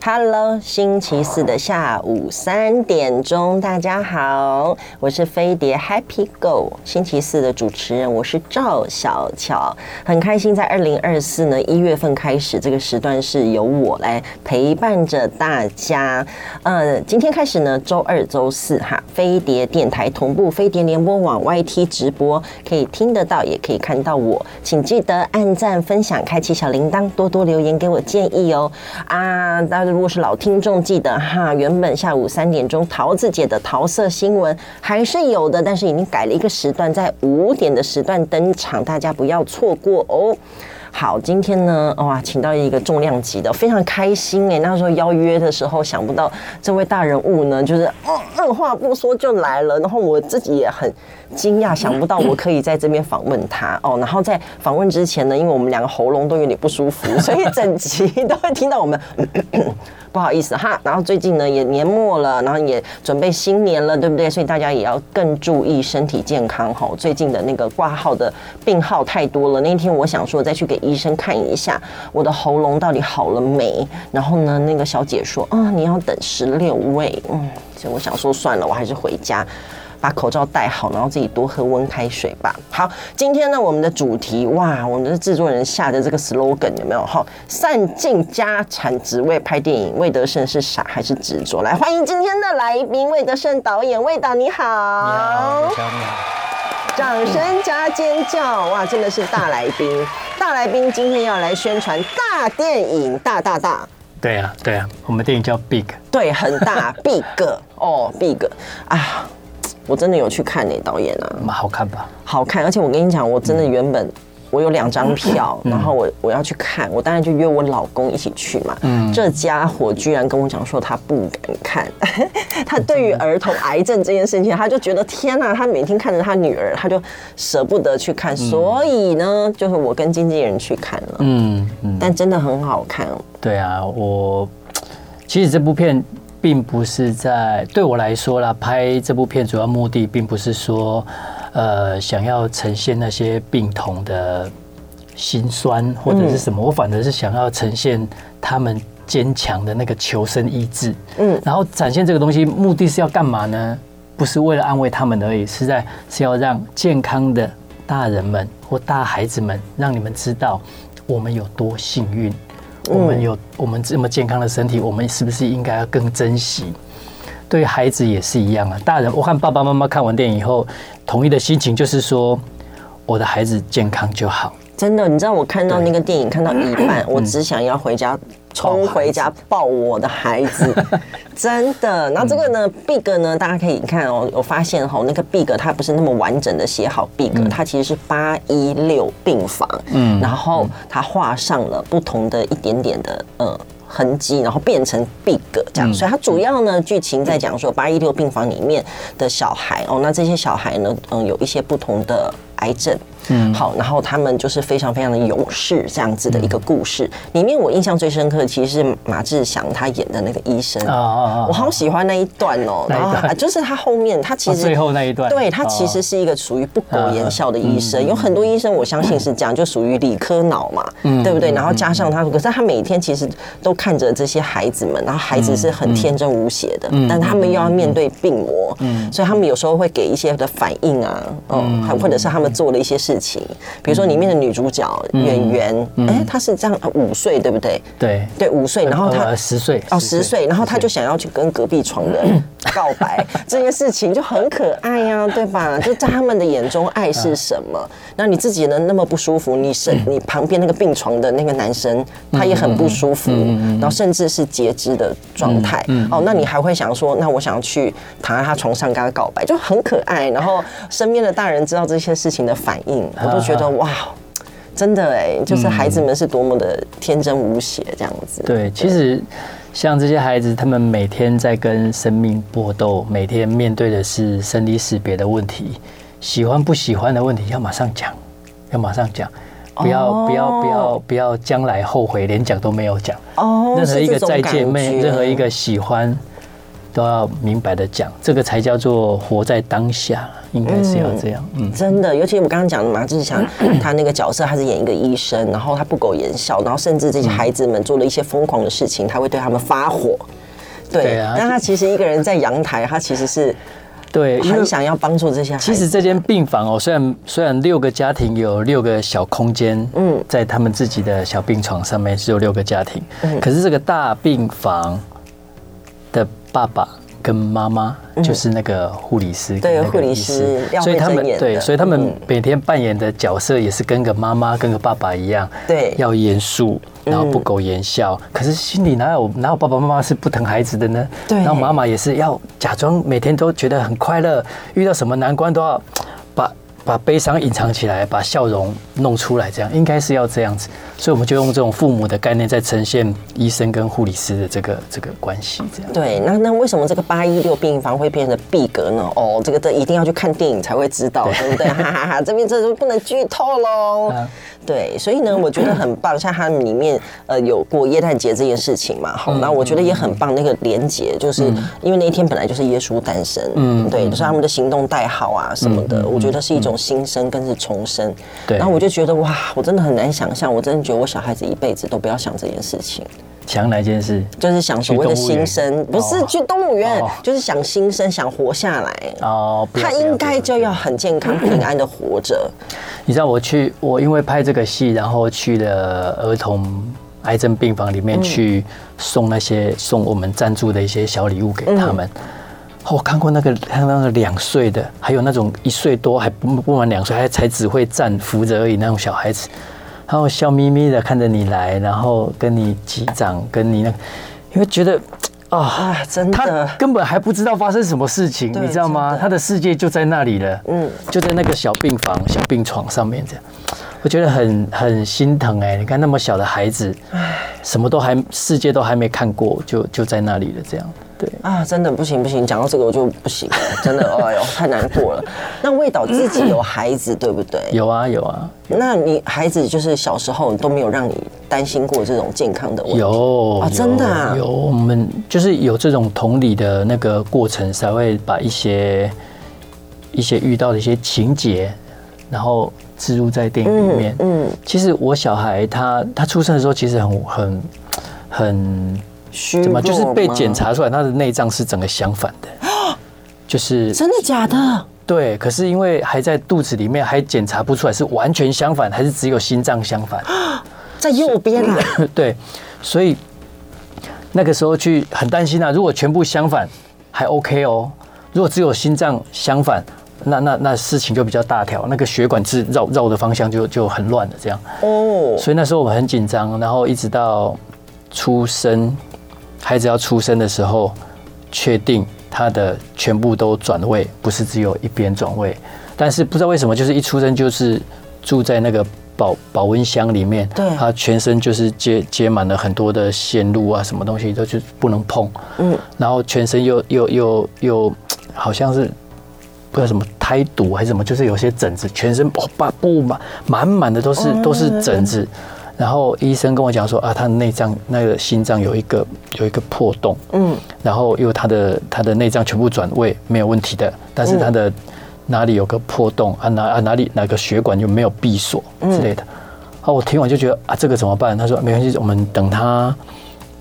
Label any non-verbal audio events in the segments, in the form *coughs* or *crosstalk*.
Hello，星期四的下午三点钟，大家好，我是飞碟 Happy Go，星期四的主持人，我是赵小乔，很开心在二零二四呢一月份开始，这个时段是由我来陪伴着大家。呃，今天开始呢，周二、周四哈，飞碟电台同步飞碟联播网 YT 直播，可以听得到，也可以看到我，请记得按赞、分享、开启小铃铛，多多留言给我建议哦。啊，大家。如果是老听众，记得哈，原本下午三点钟桃子姐的桃色新闻还是有的，但是已经改了一个时段，在五点的时段登场，大家不要错过哦。好，今天呢，哇，请到一个重量级的，非常开心哎。那时候邀约的时候，想不到这位大人物呢，就是二话不说就来了。然后我自己也很惊讶，想不到我可以在这边访问他 *coughs* 哦。然后在访问之前呢，因为我们两个喉咙都有点不舒服，*laughs* 所以整集都会听到我们。*coughs* 不好意思哈，然后最近呢也年末了，然后也准备新年了，对不对？所以大家也要更注意身体健康哈。最近的那个挂号的病号太多了，那天我想说再去给医生看一下我的喉咙到底好了没。然后呢，那个小姐说啊，你要等十六位，嗯，所以我想说算了，我还是回家。把口罩戴好，然后自己多喝温开水吧。好，今天呢，我们的主题哇，我们的制作人下的这个 slogan 有没有？哈，散尽家产只为拍电影，魏德圣是傻还是执着？来，欢迎今天的来宾，魏德圣导演，魏导你好。你好，你好。掌声加尖叫！哇，真的是大来宾，大来宾今天要来宣传大电影，大大大。对啊，对啊，我们电影叫 Big，对，很大，Big 哦，Big 啊。我真的有去看那导演啊，蛮好看吧？好看，而且我跟你讲，我真的原本我有两张票，然后我我要去看，我当然就约我老公一起去嘛。嗯，这家伙居然跟我讲说他不敢看，*laughs* 他对于儿童癌症这件事情，他就觉得天哪，他每天看着他女儿，他就舍不得去看，所以呢，就是我跟经纪人去看了。嗯嗯，但真的很好看哦。对啊，我其实这部片。并不是在对我来说啦，拍这部片主要目的并不是说，呃，想要呈现那些病童的心酸或者是什么，我反而是想要呈现他们坚强的那个求生意志。嗯，然后展现这个东西，目的是要干嘛呢？不是为了安慰他们而已，是在是要让健康的大人们或大孩子们，让你们知道我们有多幸运。我们有我们这么健康的身体，我们是不是应该要更珍惜？对孩子也是一样啊。大人，我看爸爸妈妈看完电影以后，同一的心情就是说，我的孩子健康就好。真的，你知道我看到那个电影看到一半，*clears throat* 我只想要回家。冲回家抱我的孩子，*laughs* 真的。然后这个呢，Big 呢，大家可以看哦，我发现哈，那个 Big 它不是那么完整的写好 Big，它其实是八一六病房，嗯，然后它画上了不同的一点点的呃痕迹，然后变成 Big 这样。所以它主要呢剧情在讲说八一六病房里面的小孩哦，那这些小孩呢，嗯，有一些不同的癌症。嗯，好，然后他们就是非常非常的勇士这样子的一个故事。里面我印象最深刻的其实是马志祥他演的那个医生。啊，我好喜欢那一段哦。然后就是他后面他其实最后那一段，对他其实是一个属于不苟言笑的医生。有很多医生我相信是这样，就属于理科脑嘛，对不对？然后加上他，可是他每天其实都看着这些孩子们，然后孩子是很天真无邪的，但他们又要面对病魔，嗯。所以他们有时候会给一些的反应啊，嗯，还或者是他们做了一些事情，比如说里面的女主角演员，哎，她是这样，五岁对不对？对对，五岁，然后她十岁哦，十岁，然后她就想要去跟隔壁床的 *laughs* 告白，这件事情就很可爱呀，对吧？就在他们的眼中，爱是什么？那你自己呢？那么不舒服，你是你旁边那个病床的那个男生，他也很不舒服，然后甚至是截肢的状态，哦，那你还会想说，那我想要去躺在他床上跟他告白，就很可爱。然后身边的大人知道这些事情的反应。我都觉得哇，真的哎，就是孩子们是多么的天真无邪这样子。对，其实像这些孩子，他们每天在跟生命搏斗，每天面对的是生离死别的问题，喜欢不喜欢的问题要马上讲，要马上讲，不要不要不要不要将来后悔，连讲都没有讲。哦，任何一个再见面，任何一个喜欢。都要明白的讲，这个才叫做活在当下，应该是要这样。嗯，真的，尤其我刚刚讲的马志祥，*clears throat* 他那个角色，他是演一个医生，然后他不苟言笑，然后甚至这些孩子们做了一些疯狂的事情，他会对他们发火。对，对啊，但他其实一个人在阳台，他其实是对很想要帮助这些孩子。其实这间病房哦，虽然虽然六个家庭有六个小空间，嗯，在他们自己的小病床上面只有六个家庭，嗯，可是这个大病房。的爸爸跟妈妈就是那个护理师，对，护理师，所以他们对，所以他们每天扮演的角色也是跟个妈妈、跟个爸爸一样，对，要严肃，然后不苟言笑。可是心里哪有哪有爸爸妈妈是不疼孩子的呢？对，然后妈妈也是要假装每天都觉得很快乐，遇到什么难关都要把。悲伤隐藏起来，把笑容弄出来，这样应该是要这样子，所以我们就用这种父母的概念在呈现医生跟护理师的这个这个关系，这样。对，那那为什么这个八一六病房会变成闭格呢？哦，这个这一定要去看电影才会知道，对，对不对？哈哈哈，这边这就不能剧透喽。*laughs* 啊对，所以呢，我觉得很棒。像他们里面呃有过耶诞节这件事情嘛，好，那我觉得也很棒。那个连结就是因为那一天本来就是耶稣诞生，嗯，对，就是他们的行动代号啊什么的，我觉得是一种新生跟是重生。对，然后我就觉得哇，我真的很难想象，我真的觉得我小孩子一辈子都不要想这件事情。想哪件事？就是想所谓的新生，不是去动物园，就是想新生，想活下来。哦，他应该就要很健康、平安的活着。*clears throat* 你知道我去，我因为拍这个戏，然后去了儿童癌症病房里面去送那些送我们赞助的一些小礼物给他们。我看过那个，看那个两岁的，还有那种一岁多还不不满两岁，还才只会站扶着而已那种小孩子。然后笑眯眯的看着你来，然后跟你击掌，跟你那个，因为觉得啊，啊，真的，他根本还不知道发生什么事情，你知道吗？他的世界就在那里了，嗯，就在那个小病房、小病床上面这样，我觉得很很心疼哎，你看那么小的孩子，什么都还世界都还没看过，就就在那里了这样。对啊，真的不行不行，讲到这个我就不行了，*laughs* 真的，哎呦，太难过了。那魏导自己有孩子 *laughs* 对不对？有啊有啊。那你孩子就是小时候都没有让你担心过这种健康的问题？有啊，真的啊。有，我们就是有这种同理的那个过程，才会把一些一些遇到的一些情节，然后植入在电影里面。嗯，嗯，其实我小孩他他出生的时候其实很很很。怎么就是被检查出来，他的内脏是整个相反的？*gasps* 就是真的假的？对，可是因为还在肚子里面，还检查不出来是完全相反，还是只有心脏相反？*gasps* 在右边啊？*coughs* 对，所以那个时候去很担心啊。如果全部相反还 OK 哦，如果只有心脏相反，那那那事情就比较大条，那个血管是绕绕的方向就就很乱的这样。哦，所以那时候我们很紧张，然后一直到出生。孩子要出生的时候，确定他的全部都转位，不是只有一边转位。但是不知道为什么，就是一出生就是住在那个保保温箱里面，对，他全身就是接接满了很多的线路啊，什么东西都就不能碰。嗯，然后全身又又又又好像是不知道什么胎毒还是什么，就是有些疹子，全身布满满满的都是都是疹子。然后医生跟我讲说啊，他的内脏那个心脏有一个有一个破洞，嗯，然后因为他的他的内脏全部转位没有问题的，但是他的哪里有个破洞啊哪啊哪里哪个血管就没有闭锁之类的，啊，我听完就觉得啊这个怎么办？他说没关系，我们等他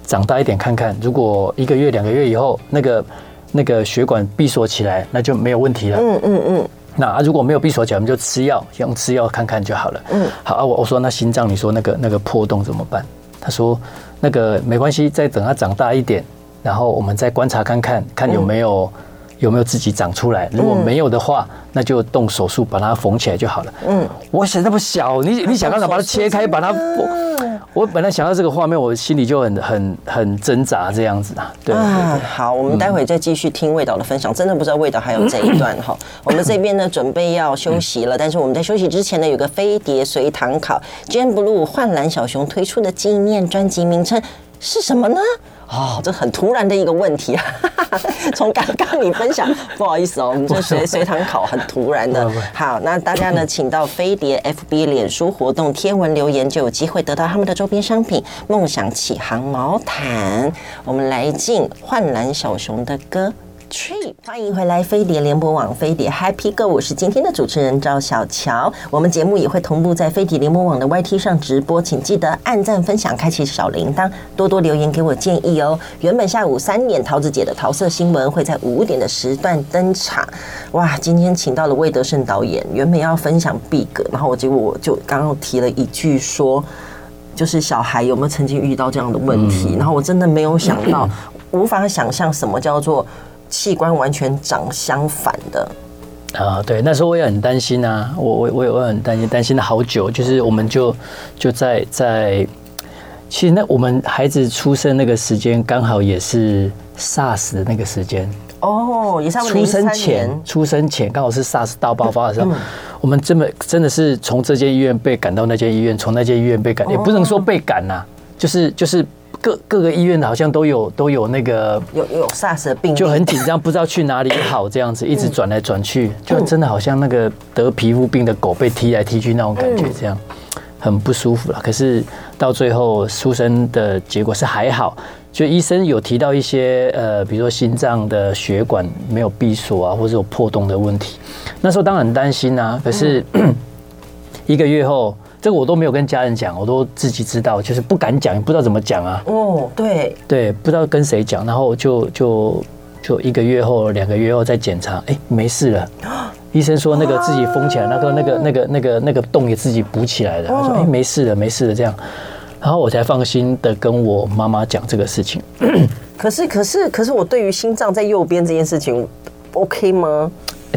长大一点看看，如果一个月两个月以后那个那个血管闭锁起来，那就没有问题了，嗯嗯嗯。那如果没有闭锁起来，我们就吃药，用吃药看看就好了。嗯，好啊，我我说那心脏，你说那个那个破洞怎么办？他说那个没关系，再等它长大一点，然后我们再观察看看，看有没有有没有自己长出来。如果没有的话，那就动手术把它缝起来就好了。嗯，我想那么小，你你想办法把它切开，把它缝。我本来想到这个画面，我心里就很很很挣扎这样子啊。对啊，好，我们待会再继续听味道的分享。真的不知道味道还有这一段哈。我们这边呢准备要休息了，但是我们在休息之前呢，有个飞碟随堂考 Blue 幻蓝小熊推出的纪念专辑名称是什么呢？哦，这很突然的一个问题啊！*laughs* 从刚刚你分享，*laughs* 不好意思哦，我们这随随堂考很突然的。好，那大家呢，请到飞碟 FB 脸书活动天文留言，就有机会得到他们的周边商品——梦想起航毛毯。我们来进幻蓝小熊的歌。Tree，欢迎回来，飞碟联播网，飞碟 Happy Go，我是今天的主持人赵小乔。我们节目也会同步在飞碟联播网的 YT 上直播，请记得按赞、分享、开启小铃铛，多多留言给我建议哦。原本下午三点，桃子姐的桃色新闻会在五点的时段登场。哇，今天请到了魏德圣导演，原本要分享 Big，然后我结果我就刚刚提了一句说，就是小孩有没有曾经遇到这样的问题？然后我真的没有想到，无法想象什么叫做。器官完全长相反的啊，对，那时候我也很担心啊，我我我也我很担心，担心了好久。就是我们就就在在，其实那我们孩子出生那个时间刚好也是 SARS 的那个时间哦，也是出生前，出生前刚好是 SARS 大爆发的时候，我们真的真的是从这间医院被赶到那间医院，从那间医院被赶，也不能说被赶呐，就是就是。各各个医院好像都有都有那个有有 SARS 的病，就很紧张，不知道去哪里好，这样子一直转来转去，就真的好像那个得皮肤病的狗被踢来踢去那种感觉，这样很不舒服了。可是到最后出生的结果是还好，就医生有提到一些呃，比如说心脏的血管没有闭锁啊，或者有破洞的问题。那时候当然很担心啊，可是一个月后。这个我都没有跟家人讲，我都自己知道，就是不敢讲，不知道怎么讲啊。哦，对对，不知道跟谁讲，然后就就就一个月后、两个月后再检查，哎，没事了。医生说那个自己封起来，那个那个那个那个那个洞也自己补起来了。他说哎，没事了，没事了，这样，然后我才放心的跟我妈妈讲这个事情。可是可是可是我对于心脏在右边这件事情，OK 吗？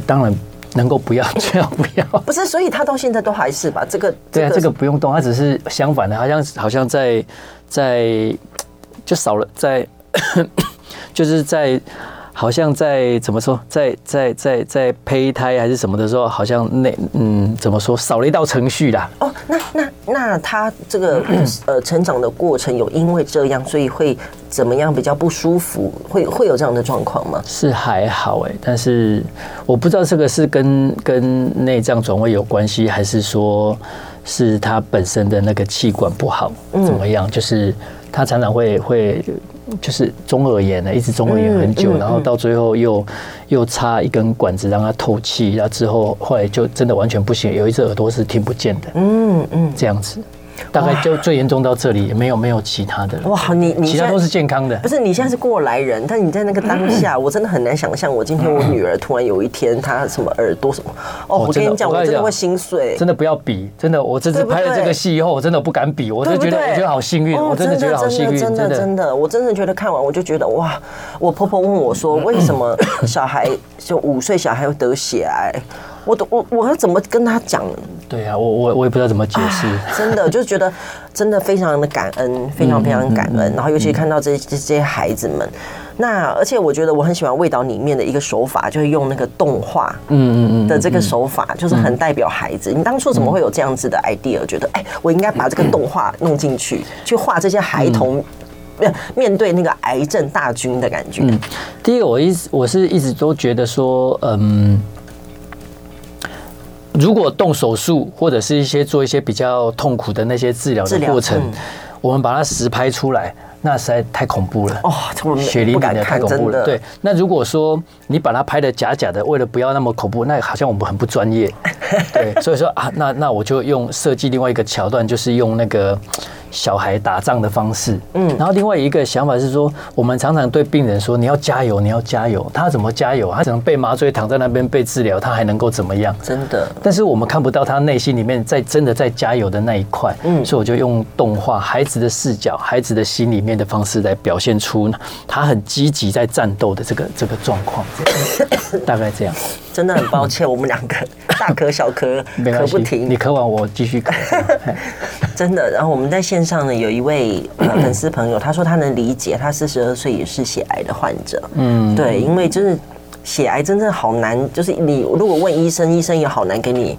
当然。能够不要最好不要，*laughs* 不是，所以他到现在都还是吧？这个对啊，这个不用动，他只是相反的，好像好像在在就少了在，*coughs* 就是在。好像在怎么说，在在在在胚胎还是什么的时候，好像那嗯怎么说少了一道程序啦。哦，那那那他这个 *clears throat* 呃成长的过程有因为这样，所以会怎么样比较不舒服？会会有这样的状况吗？是还好哎，但是我不知道这个是跟跟内脏转位有关系，还是说是他本身的那个气管不好怎么样？就是他常常会会。就是中耳炎了，一直中耳炎很久，然后到最后又又插一根管子让它透气，然后之后后来就真的完全不行，有一只耳朵是听不见的，嗯嗯，这样子。大概就最严重到这里，也没有没有其他的。哇，你你其他都是健康的。不是，你现在是过来人，但你在那个当下，我真的很难想象，我今天我女儿突然有一天她什么耳朵什么，哦，我跟你讲，我真的会心碎。真的不要比，真的，我这次拍了这个戏以后，我真的不敢比，我就觉得我觉得好幸运，我真的觉得好幸运，真的真的，我真的觉得看完我就觉得哇，我婆婆问我说，为什么小孩就五岁小孩会得血癌？我都我我要怎么跟他讲？对啊，我我我也不知道怎么解释。真的 *laughs* 就是觉得真的非常的感恩，非常非常感恩。然后尤其看到这这些孩子们，那而且我觉得我很喜欢味道里面的一个手法，就是用那个动画，嗯嗯嗯的这个手法，就是很代表孩子。你当初怎么会有这样子的 idea？觉得哎，我应该把这个动画弄进去，去画这些孩童面面对那个癌症大军的感觉。嗯，第一个我一直我是一直都觉得说，嗯。如果动手术或者是一些做一些比较痛苦的那些治疗的过程，嗯、我们把它实拍出来，那实在太恐怖了。哦，血淋淋的太恐怖了。对，那如果说你把它拍的假假的，为了不要那么恐怖，那好像我们很不专业。对，所以说啊，那那我就用设计另外一个桥段，就是用那个。小孩打仗的方式，嗯，然后另外一个想法是说，我们常常对病人说，你要加油，你要加油。他怎么加油？他只能被麻醉，躺在那边被治疗，他还能够怎么样？真的。但是我们看不到他内心里面在真的在加油的那一块，嗯，所以我就用动画，孩子的视角，孩子的心里面的方式来表现出他很积极在战斗的这个这个状况，*coughs* 大概这样。真的很抱歉，我们两个大咳小咳咳 *laughs* 不停。你咳完我继续咳。*laughs* 真的，然后我们在线上呢，有一位 *clears throat* 粉丝朋友，他说他能理解，他四十二岁也是血癌的患者。嗯，对，因为就是血癌真正好难，就是你如果问医生，医生也好难给你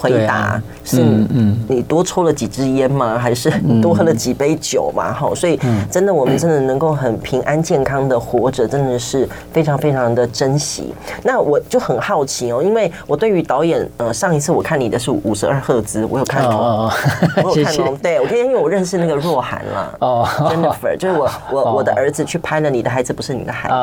回答是，嗯，你多抽了几支烟吗？*laughs* 还是你多喝了几杯酒嘛？哈，所以真的，我们真的能够很平安健康的活着，真的是非常非常的珍惜。那我就很好奇哦，因为我对于导演，呃，上一次我看你的是五十二赫兹，我有看哦，*laughs* 我有看哦，对，我今天因为我认识那个若涵了哦，Jennifer，就是我我 *laughs* 我的儿子去拍了《你的孩子不是你的孩子》，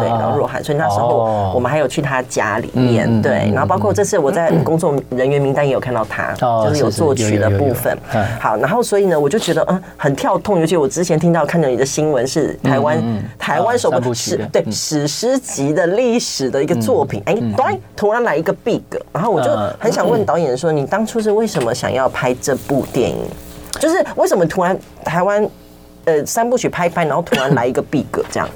对，然后若涵，所以那时候我们还有去他家里面，对，然后包括这次我在工作人员名单也有看到他。就是有作曲的部分，好，然后所以呢，我就觉得嗯很跳痛，尤其我之前听到看到你的新闻是台湾台湾首部史对史诗级的历史的一个作品，哎，对，突然来一个 big，然后我就很想问导演说，你当初是为什么想要拍这部电影？就是为什么突然台湾呃三部曲拍一拍，然后突然来一个 big 这样？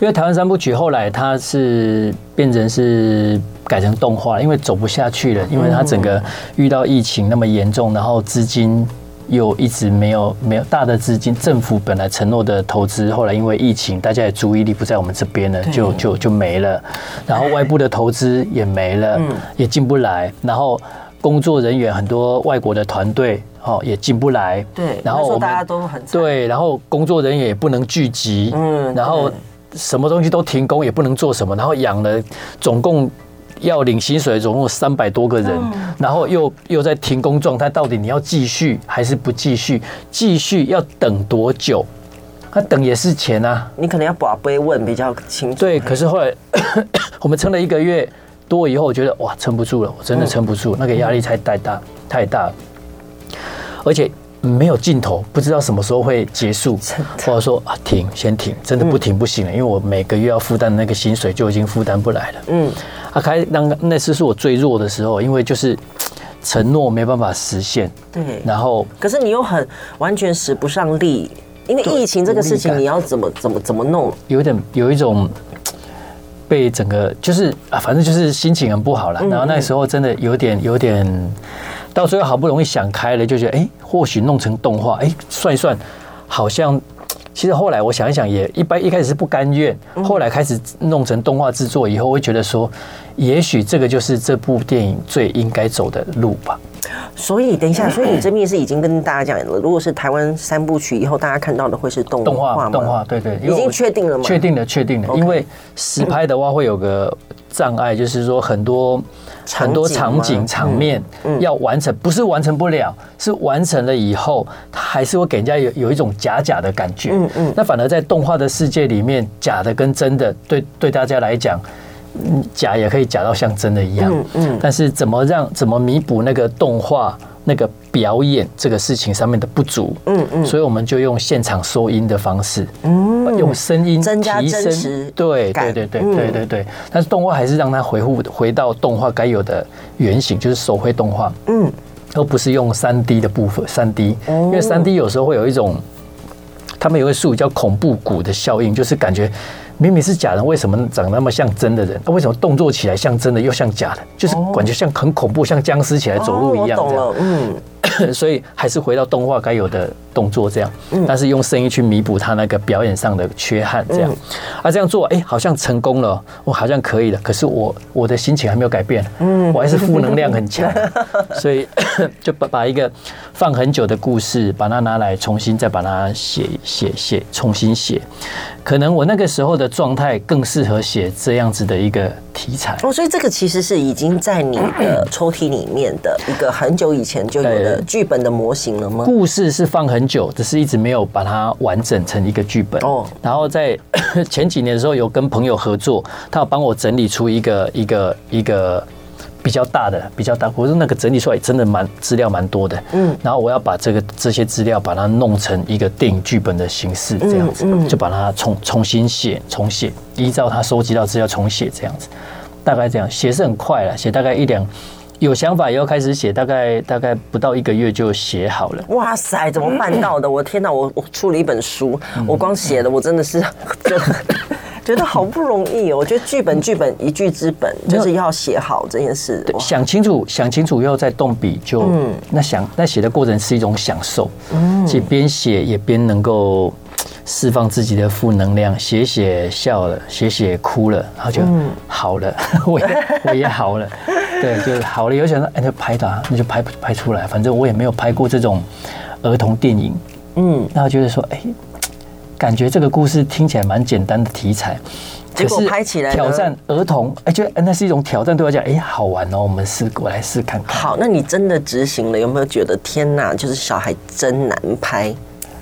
因为台湾三部曲后来它是变成是改成动画，因为走不下去了，因为它整个遇到疫情那么严重，然后资金又一直没有没有大的资金，政府本来承诺的投资，后来因为疫情，大家也注意力不在我们这边了，就就就没了，然后外部的投资也没了，也进不来，然后工作人员很多外国的团队哦也进不来，对，然后大家都很对，然后工作人员也不能聚集，嗯，然后。什么东西都停工，也不能做什么，然后养了总共要领薪水，总共三百多个人，然后又又在停工状态，到底你要继续还是不继续？继续要等多久？他等也是钱啊，你可能要把杯问比较清楚。对，可是后来 *coughs* 我们撑了一个月多以后，我觉得哇，撑不住了，我真的撑不住，那个压力太太大太大，而且。没有尽头，不知道什么时候会结束，或者说啊，停，先停，真的不停不行了，因为我每个月要负担的那个薪水就已经负担不来了。嗯，啊，开那那次是我最弱的时候，因为就是承诺没办法实现。对，然后可是你又很完全使不上力，因为疫情这个事情，你要怎么怎么怎么弄？有点有一种被整个就是啊，反正就是心情很不好了。然后那时候真的有点有点。到最后好不容易想开了，就觉得哎，或许弄成动画，哎，算一算，好像其实后来我想一想，也一般。一开始是不甘愿，后来开始弄成动画制作以后，我会觉得说，也许这个就是这部电影最应该走的路吧。所以等一下，所以你这边是已经跟大家讲了，如果是台湾三部曲以后，大家看到的会是动画吗？动画，对对，已经确定了吗？确定了，确定了。因为实拍的话会有个障碍，就是说很多。很多场景场面要完成，不是完成不了，是完成了以后，它还是会给人家有有一种假假的感觉。嗯嗯。那反而在动画的世界里面，假的跟真的，对对大家来讲，假也可以假到像真的一样。嗯嗯。但是怎么让怎么弥补那个动画？那个表演这个事情上面的不足，嗯嗯，所以我们就用现场收音的方式，嗯，用声音增加真实，对对对对对对对。但是动画还是让它回复回到动画该有的原型，就是手绘动画，嗯，而不是用三 D 的部分，三 D，因为三 D 有时候会有一种，他们有个术语叫恐怖谷的效应，就是感觉。明明是假人，为什么长那么像真的人？那为什么动作起来像真的又像假的？就是感觉像很恐怖，像僵尸起来走路一样。这样，嗯，*coughs* 所以还是回到动画该有的动作这样，但是用声音去弥补他那个表演上的缺憾这样。啊，这样做，哎，好像成功了，我好像可以了。可是我我的心情还没有改变，嗯，我还是负能量很强，*laughs* 所以 *coughs* 就把把一个放很久的故事，把它拿来重新再把它写写写，重新写。可能我那个时候的状态更适合写这样子的一个题材哦，所以这个其实是已经在你的抽屉里面的一个很久以前就有的剧本的模型了吗？故事是放很久，只是一直没有把它完整成一个剧本哦。然后在 *coughs* 前几年的时候有跟朋友合作，他有帮我整理出一个一个一个。比较大的，比较大，我说那个整理出来真的蛮资料蛮多的，嗯，然后我要把这个这些资料把它弄成一个电影剧本的形式，这样子，就把它重重新写，重写，依照他收集到资料重写，这样子，大概这样写是很快了，写大概一两，有想法以后开始写，大概大概不到一个月就写好了。哇塞，怎么办到的？我天哪，我我出了一本书，我光写的我真的是 *laughs* 就。觉得好不容易哦，我觉得剧本剧本一剧之本就是要写好这件事。对，想清楚想清楚以后再动笔，就那想那写的过程是一种享受，嗯，且边写也边能够释放自己的负能量，写写笑了，写写哭了，然后就好了，*laughs* 我也我也好了。对，就是好了，有想说，哎，就拍的，那就拍拍出来，反正我也没有拍过这种儿童电影，嗯，那我觉得说，哎，感觉这个故事听起来蛮简单的题材。结果拍起来挑战儿童，哎，觉得那是一种挑战，对我讲，哎，好玩哦，我们试过来试看看。好，那你真的执行了，有没有觉得天哪，就是小孩真难拍，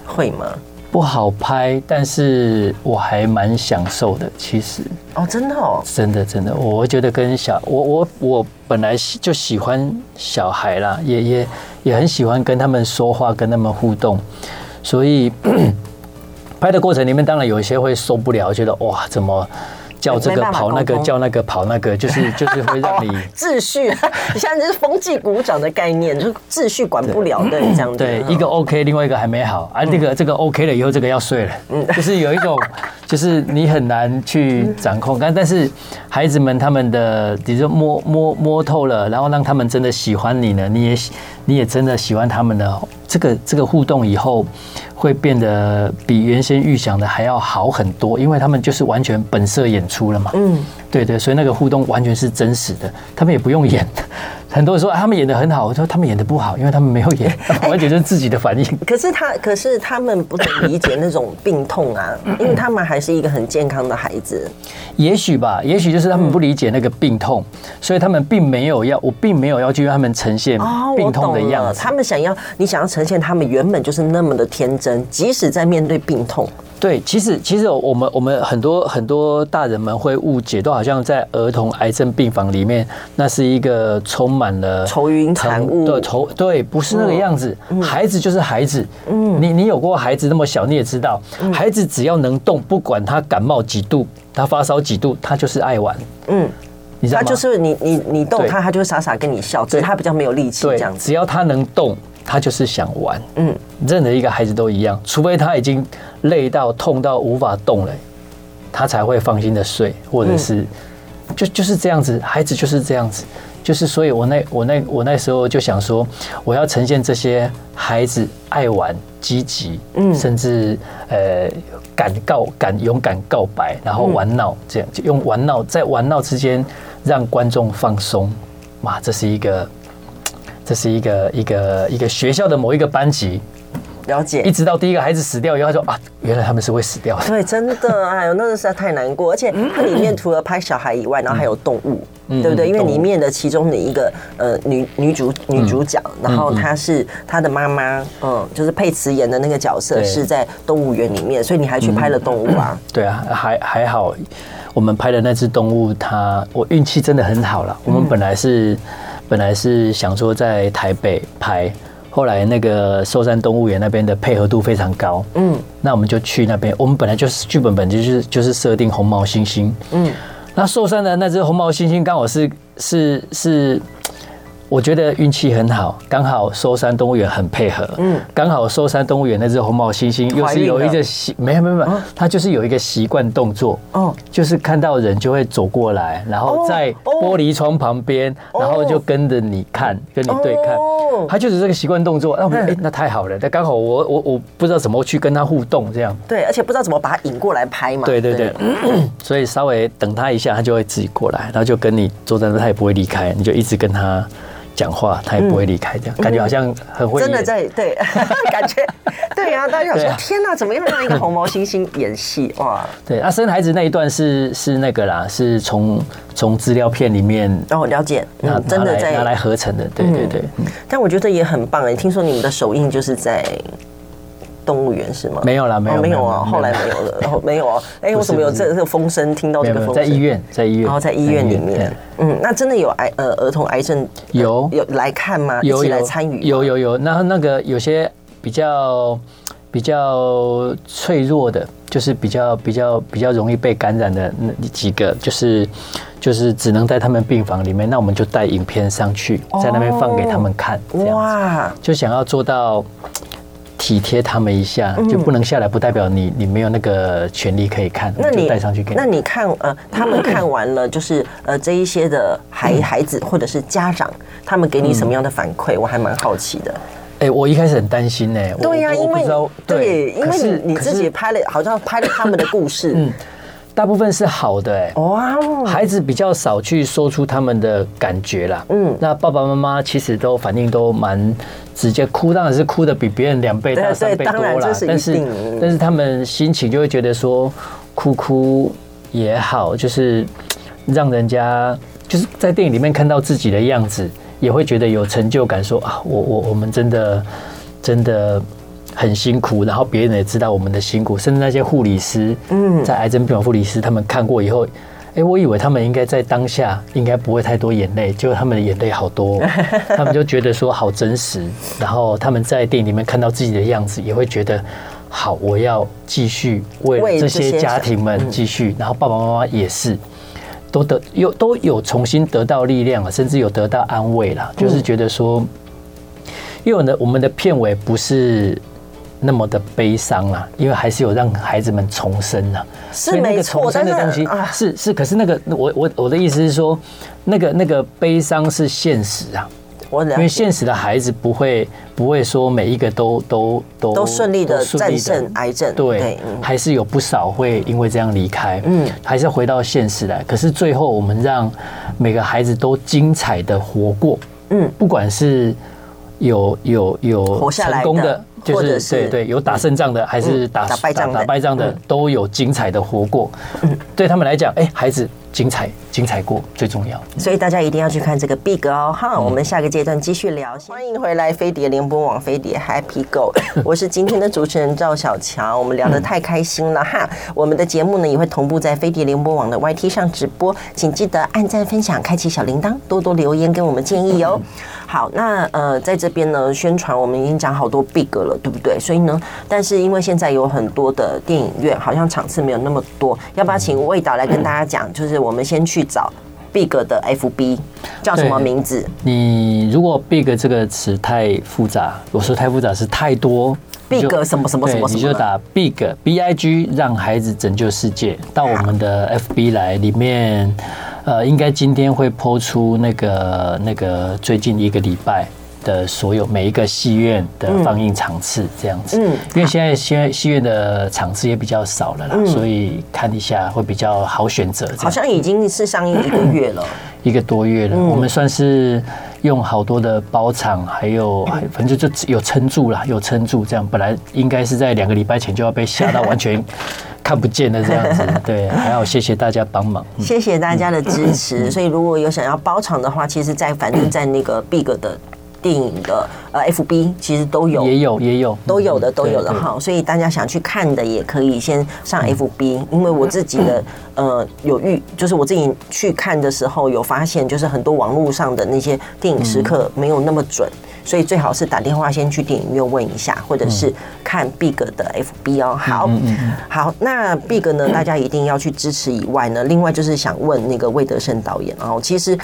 会吗？不好拍，但是我还蛮享受的，其实。哦，真的哦，真的真的，我觉得跟小我我我本来就喜欢小孩啦，也也也很喜欢跟他们说话，跟他们互动，所以。*clears throat* 拍的过程里面，当然有一些会受不了，觉得哇，怎么叫这个跑那个，叫那个跑那个，就是就是会让你 *laughs* 秩序，*laughs* 像就是风纪鼓掌的概念，就是秩序管不了的这样子。对，一个 OK，另外一个还没好，啊，这个这个 OK 了以后，这个要睡了，嗯，*laughs* 就是有一种，就是你很难去掌控。但但是孩子们他们的，比如说摸摸摸透了，然后让他们真的喜欢你呢，你也你也真的喜欢他们呢这个这个互动以后。会变得比原先预想的还要好很多，因为他们就是完全本色演出了嘛。嗯，对对，所以那个互动完全是真实的，他们也不用演。很多人说他们演的很好，我说他们演的不好，因为他们没有演，*laughs* 完全是自己的反应。*laughs* 可是他，可是他们不能理解那种病痛啊，因为他们还是一个很健康的孩子。也许吧，也许就是他们不理解那个病痛，所以他们并没有要，我并没有要去让他们呈现病痛的样子。他们想要，你想要呈现他们原本就是那么的天真，即使在面对病痛。对，其实其实我们我们很多很多大人们会误解，都好像在儿童癌症病房里面，那是一个充满了愁云惨雾的愁。对，不是那个样子。孩子就是孩子。嗯，你你有过孩子那么小，你也知道，孩子只要能动，不管他感冒几度，他发烧几度，他就是爱玩。嗯，你知道吗？他就是你你你动他，他就会傻傻跟你笑，只是他比较没有力气这样子。只要他能动。他就是想玩，嗯，任何一个孩子都一样，除非他已经累到痛到无法动了，他才会放心的睡，或者是就就是这样子，孩子就是这样子，就是所以我那我那我那时候就想说，我要呈现这些孩子爱玩、积极，嗯，甚至呃敢告、敢勇敢告白，然后玩闹，这样就用玩闹在玩闹之间让观众放松，哇，这是一个。这是一个一个一个学校的某一个班级，了解。一直到第一个孩子死掉以后，他说啊，原来他们是会死掉的。对，真的，*laughs* 哎呦，那个实在太难过。而且它里面除了拍小孩以外，然后还有动物，对不对？因为里面的其中的一个呃女女主女主角，然后她是她的妈妈，嗯，就是佩慈演的那个角色是在动物园里面，所以你还去拍了动物啊？*clears throat* 对啊，还还好，我们拍的那只动物，它我运气真的很好了。我们本来是。本来是想说在台北拍，后来那个寿山动物园那边的配合度非常高，嗯，那我们就去那边。我们本来就是剧本本就是就是设定红毛猩猩，嗯，那寿山的那只红毛猩猩刚好是是是。我觉得运气很好，刚好寿山动物园很配合，嗯，刚好寿山动物园那只红毛猩猩又是有一个习，没有没有没有，它就是有一个习惯动作，哦，就是看到人就会走过来，然后在玻璃窗旁边，然后就跟着你看，跟你对看，它就是这个习惯动作。那我们哎，那太好了，那刚好我我我不知道怎么去跟它互动，这样。对，而且不知道怎么把它引过来拍嘛，对对对，*clears throat* 所以稍微等它一下，它就会自己过来，然后就跟你坐在那，它也不会离开，你就一直跟他。讲话他也不会离开，这样感觉好像很会。真的在对，*laughs* 感觉对呀。大家想说，天哪，怎么又让一个红毛猩猩演戏哇？对，啊生孩子那一段是是那个啦，是从从资料片里面哦了解，嗯，真的在拿来合成的，对对对。但我觉得也很棒哎，听说你们的首映就是在。动物园是吗？没有了，没有，没有啊，后来没有了，然后 *laughs* 没有啊。哎，我怎么有这这个风声？听到这个风声，在医院，在医院，然后在医院里面。嗯，那真的有癌呃儿童癌症有有来看吗？有来参与？有有有。那那个有些比较比较脆弱的，就是比较比较比较容易被感染的那几个，就是就是只能在他们病房里面。那我们就带影片上去，在那边放给他们看。哇，就想要做到。体贴他们一下，就不能下来，不代表你你没有那个权利可以看。那你带上去给，那你看呃，他们看完了，就是呃这一些的孩孩子或者是家长，他们给你什么样的反馈？我还蛮好奇的。哎，我一开始很担心呢。对呀，因为对，因为你你自己拍了，好像拍了他们的故事。*laughs* 嗯。大部分是好的哎、欸，哇哦，孩子比较少去说出他们的感觉啦。嗯，那爸爸妈妈其实都反应都蛮直接，哭当然是哭的比别人两倍大三倍多啦。但是但是他们心情就会觉得说，哭哭也好，就是让人家就是在电影里面看到自己的样子，也会觉得有成就感说，说啊，我我我们真的真的。很辛苦，然后别人也知道我们的辛苦，甚至那些护理师，嗯，在癌症病房护理师，他们看过以后，哎，我以为他们应该在当下应该不会太多眼泪，结果他们的眼泪好多，*laughs* 他们就觉得说好真实，然后他们在电影里面看到自己的样子，也会觉得好，我要继续为这些家庭们继续，然后爸爸妈妈也是都得有都有重新得到力量了，甚至有得到安慰了，就是觉得说，因为呢，我们的片尾不是。那么的悲伤啊，因为还是有让孩子们重生啊，是那个，重生的东西是是，可是那个我我我的意思是说，那个那个悲伤是现实啊，因为现实的孩子不会不会说每一个都都都都顺利的战胜癌症，对，还是有不少会因为这样离开，嗯，还是回到现实来。可是最后我们让每个孩子都精彩的活过，嗯，不管是有有有成功的。就是对对，有打胜仗的，还是打打败仗打败仗的，都有精彩的活过。对他们来讲，哎，孩子精彩精彩过最重要。所以大家一定要去看这个 Big 哦。哈，我们下个阶段继续聊。欢迎回来，飞碟联播网，飞碟 Happy Go，*laughs* 我是今天的主持人赵小乔。我们聊得太开心了哈。我们的节目呢也会同步在飞碟联播网的 YT 上直播，请记得按赞、分享、开启小铃铛，多多留言给我们建议哦。好，那呃，在这边呢，宣传我们已经讲好多 Big 了，对不对？所以呢，但是因为现在有很多的电影院，好像场次没有那么多，要不要请魏导来跟大家讲？就是我们先去找 Big 的 FB 叫什么名字？你如果 Big 这个词太复杂，我说太复杂是太多，Big 什么什么什么什么，你就打 Big B I G 让孩子拯救世界，到我们的 FB 来里面。呃，应该今天会 po 出那个那个最近一个礼拜的所有每一个戏院的放映场次这样子，嗯，因为现在现在戏院的场次也比较少了啦，所以看一下会比较好选择。好像已经是上映一个月了，*clears throat* 一个多月了，我们算是用好多的包场，还有反正就有撑住了，有撑住这样。本来应该是在两个礼拜前就要被吓到完全。看不见的这样子，*laughs* 对，还好谢谢大家帮忙，谢谢大家的支持。所以如果有想要包场的话，其实，在反正，在那个 Big 的电影的呃 FB，其实都有，也有，也有，都有的，都有的哈。所以大家想去看的，也可以先上 FB，因为我自己的呃有预，就是我自己去看的时候有发现，就是很多网络上的那些电影时刻没有那么准。所以最好是打电话先去电影院问一下，或者是看 Big 的 FB 哦。好，好，那 Big 呢，大家一定要去支持以外呢，另外就是想问那个魏德圣导演哦，其实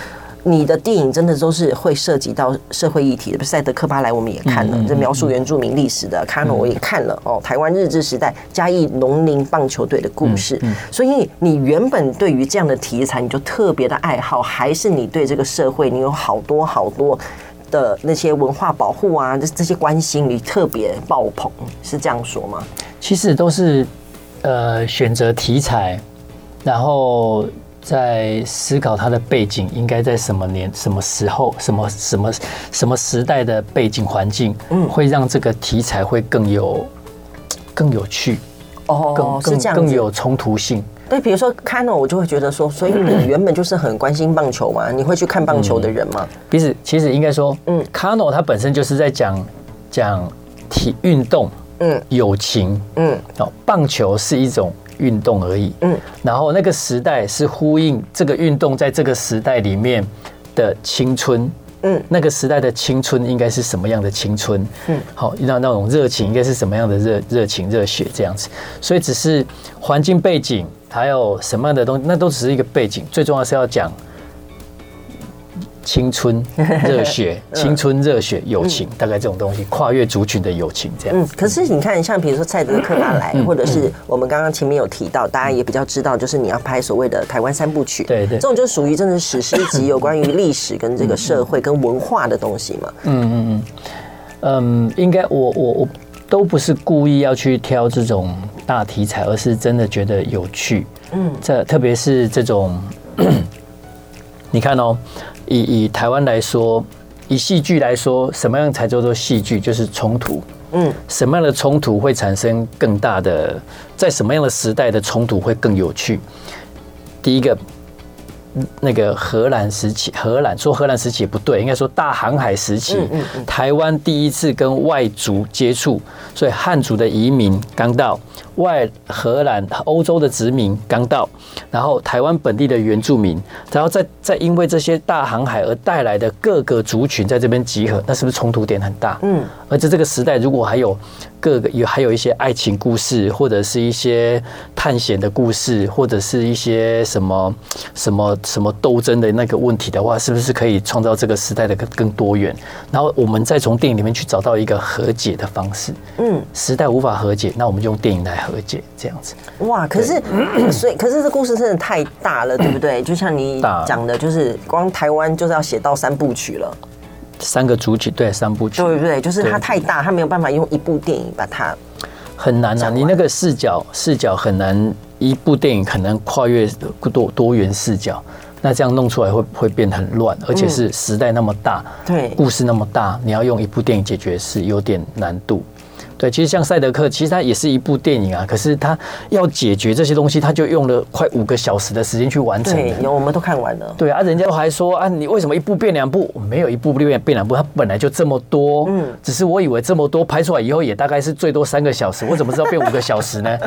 你的电影真的都是会涉及到社会议题的，赛德克巴莱我们也看了，这描述原住民历史的，卡诺我也看了哦，台湾日治时代嘉义农林棒球队的故事。所以你原本对于这样的题材你就特别的爱好，还是你对这个社会你有好多好多？的那些文化保护啊，这这些关心你特别爆棚，是这样说吗？其实都是呃选择题材，然后在思考它的背景应该在什么年、什么时候、什么什么什么时代的背景环境，嗯，会让这个题材会更有更有趣哦，更更更有冲突性。对，比如说 Kano，我就会觉得说，所以你原本就是很关心棒球嘛，你会去看棒球的人吗？其实，其实应该说，嗯，Kano 他本身就是在讲讲体运动，嗯，友情，嗯，哦，棒球是一种运动而已，嗯，然后那个时代是呼应这个运动在这个时代里面的青春。嗯，那个时代的青春应该是什么样的青春？嗯，好，那那种热情应该是什么样的热热情热血这样子？所以只是环境背景还有什么样的东西，那都只是一个背景，最重要是要讲。青春 *laughs* 热血，青春热血，友情，大概这种东西，跨越族群的友情，这样。嗯，可是你看，像比如说蔡德克拉莱，或者是我们刚刚前面有提到，大家也比较知道，就是你要拍所谓的台湾三部曲，对对，这种就属于真的史诗级，有关于历史跟这个社会跟文化的东西嘛。嗯嗯嗯，嗯，应该我我我都不是故意要去挑这种大题材，而是真的觉得有趣。嗯，这特别是这种，你看哦，以以台湾来说，以戏剧来说，什么样才叫做戏剧？就是冲突。嗯，什么样的冲突会产生更大的？在什么样的时代的冲突会更有趣？第一个。那个荷兰时期，荷兰说荷兰时期也不对，应该说大航海时期，台湾第一次跟外族接触，所以汉族的移民刚到，外荷兰欧洲的殖民刚到，然后台湾本地的原住民，然后再再因为这些大航海而带来的各个族群在这边集合，那是不是冲突点很大？嗯，而且这个时代如果还有。各个有还有一些爱情故事，或者是一些探险的故事，或者是一些什么什么什么斗争的那个问题的话，是不是可以创造这个时代的更更多元？然后我们再从电影里面去找到一个和解的方式。嗯，时代无法和解，那我们就用电影来和解，这样子。哇，可是 *clears throat* 所以可是这故事真的太大了，*clears throat* 对不对？就像你讲的，就是光台湾就是要写到三部曲了。三个主体对三部曲，对不对？就是它太大，它没有办法用一部电影把它很难啊！你那个视角视角很难，一部电影可能跨越多多元视角，那这样弄出来会会变很乱，而且是时代那么大，对，故事那么大，你要用一部电影解决是有点难度。对，其实像赛德克，其实它也是一部电影啊。可是它要解决这些东西，它就用了快五个小时的时间去完成。对，有我们都看完了。对啊，人家还说啊，你为什么一部变两部？没有一部变变两部，它本来就这么多。嗯，只是我以为这么多拍出来以后也大概是最多三个小时，我怎么知道变五个小时呢？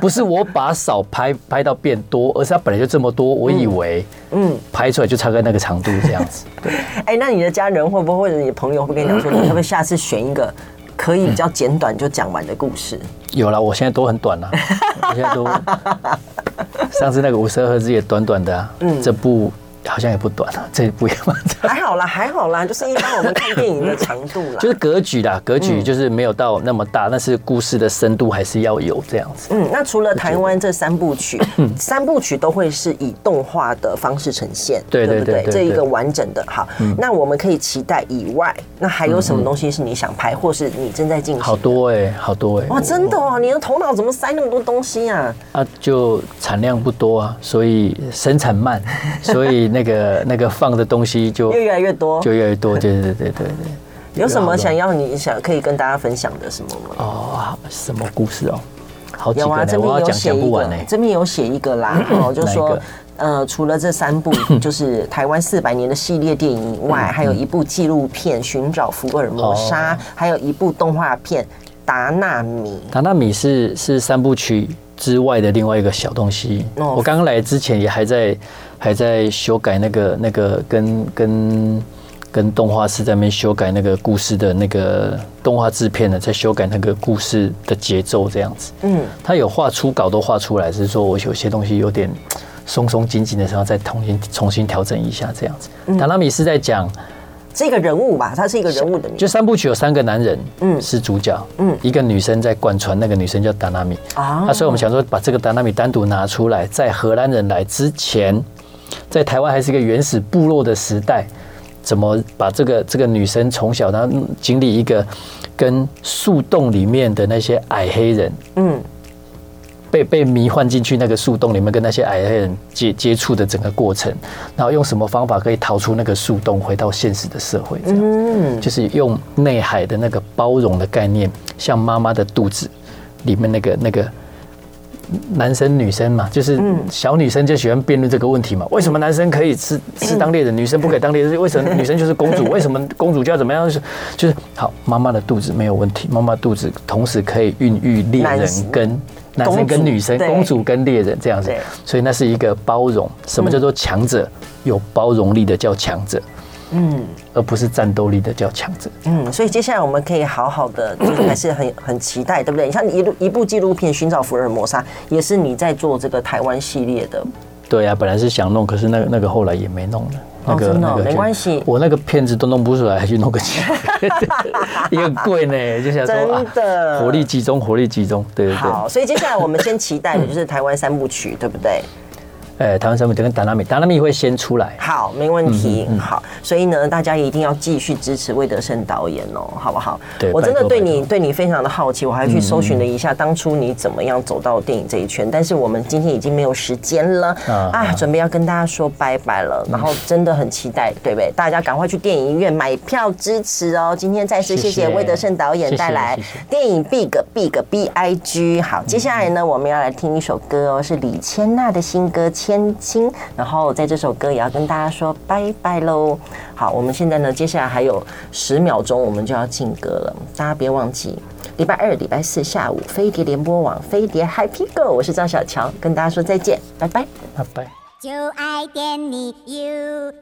不是我把少拍拍到变多，而是它本来就这么多，我以为嗯拍出来就差个那个长度这样子。*laughs* 对，哎，那你的家人会不会或者你的朋友会跟你讲说，*clears throat* 你可不可以下次选一个？可以比较简短就讲完的故事，有了，我现在都很短了，*laughs* 我现在都，上次那个五十二赫兹也短短的，嗯，这部。好像也不短了，这一部也蛮长。*laughs* 还好啦，还好啦，就是一般我们看电影的长度啦。*laughs* 就是格局啦，格局就是没有到那么大，但是故事的深度还是要有这样子。嗯，那除了台湾这三部曲，*laughs* 三部曲都会是以动画的方式呈现，对对对，这一个完整的。好，那我们可以期待以外，那还有什么东西是你想拍，或是你正在进行？好多哎，好多哎。哇，真的哦，你的头脑怎么塞那么多东西啊？啊，就产量不多啊，所以生产慢，所以。那个那个放的东西就越来越多，就越来越多，对对对对对。*laughs* 有什么想要你想可以跟大家分享的什么吗？哦，什么故事哦？好有啊，这边有写一个，这边有写一个啦。*coughs* 哦，就说呃，除了这三部 *laughs* 就是台湾四百年的系列电影以外，还有一部纪录片《寻找福尔摩沙》，还有一部动画片《达纳米》。达纳米是是三部曲之外的另外一个小东西。我刚刚来之前也还在。还在修改那个那个跟跟跟动画师在那边修改那个故事的那个动画制片呢，在修改那个故事的节奏这样子。嗯，他有画初稿都画出来，只是说我有些东西有点松松紧紧的时候，再重新重新调整一下这样子。达纳米是在讲这个人物吧？他是一个人物的名字。就三部曲有三个男人，嗯，是主角，嗯，一个女生在贯穿，那个女生叫达纳米啊。那所以我们想说把这个达纳米单独拿出来，在荷兰人来之前。在台湾还是一个原始部落的时代，怎么把这个这个女生从小她经历一个跟树洞里面的那些矮黑人，嗯，被被迷幻进去那个树洞里面，跟那些矮黑人接接触的整个过程，然后用什么方法可以逃出那个树洞，回到现实的社会？这样，嗯，就是用内海的那个包容的概念，像妈妈的肚子里面那个那个。男生女生嘛，就是小女生就喜欢辩论这个问题嘛。为什么男生可以吃吃当猎人，女生不可以当猎人？为什么女生就是公主？*laughs* 为什么公主就要怎么样？就是就是好，妈妈的肚子没有问题，妈妈肚子同时可以孕育猎人跟男生跟女生，公主跟猎人这样子。所以那是一个包容。什么叫做强者？有包容力的叫强者。嗯，而不是战斗力的叫强者。嗯，所以接下来我们可以好好的，就是 *coughs* 还是很很期待，对不对？你像一一部纪录片《寻找福尔摩沙》，也是你在做这个台湾系列的。对啊，本来是想弄，可是那个那个后来也没弄了。那个那个没关系，我那个片子都弄不出来，还去弄个钱，*laughs* 也很贵呢。就想说真的，火力集中，火力集中，对对对。好，所以接下来我们先期待的就是台湾三部曲，对不对？呃，台湾三分跟达拉米，达拉米会先出来。好，没问题。嗯嗯、好，所以呢，大家一定要继续支持魏德胜导演哦，好不好？对，我真的对你对你非常的好奇，我还去搜寻了一下当初你怎么样走到电影这一圈。嗯、但是我们今天已经没有时间了啊，啊，准备要跟大家说拜拜了。然后真的很期待，对不对？大家赶快去电影院买票支持哦。今天再次谢谢魏德胜导演带来电影 Big Big B I G。好，接下来呢，我们要来听一首歌哦，是李千娜的新歌。千金，然后在这首歌也要跟大家说拜拜喽。好，我们现在呢，接下来还有十秒钟，我们就要进歌了。大家别忘记，礼拜二、礼拜四下午，飞碟联播网，飞碟 Happy Go，我是张小乔，跟大家说再见，拜拜，拜拜。就爱点你 UFO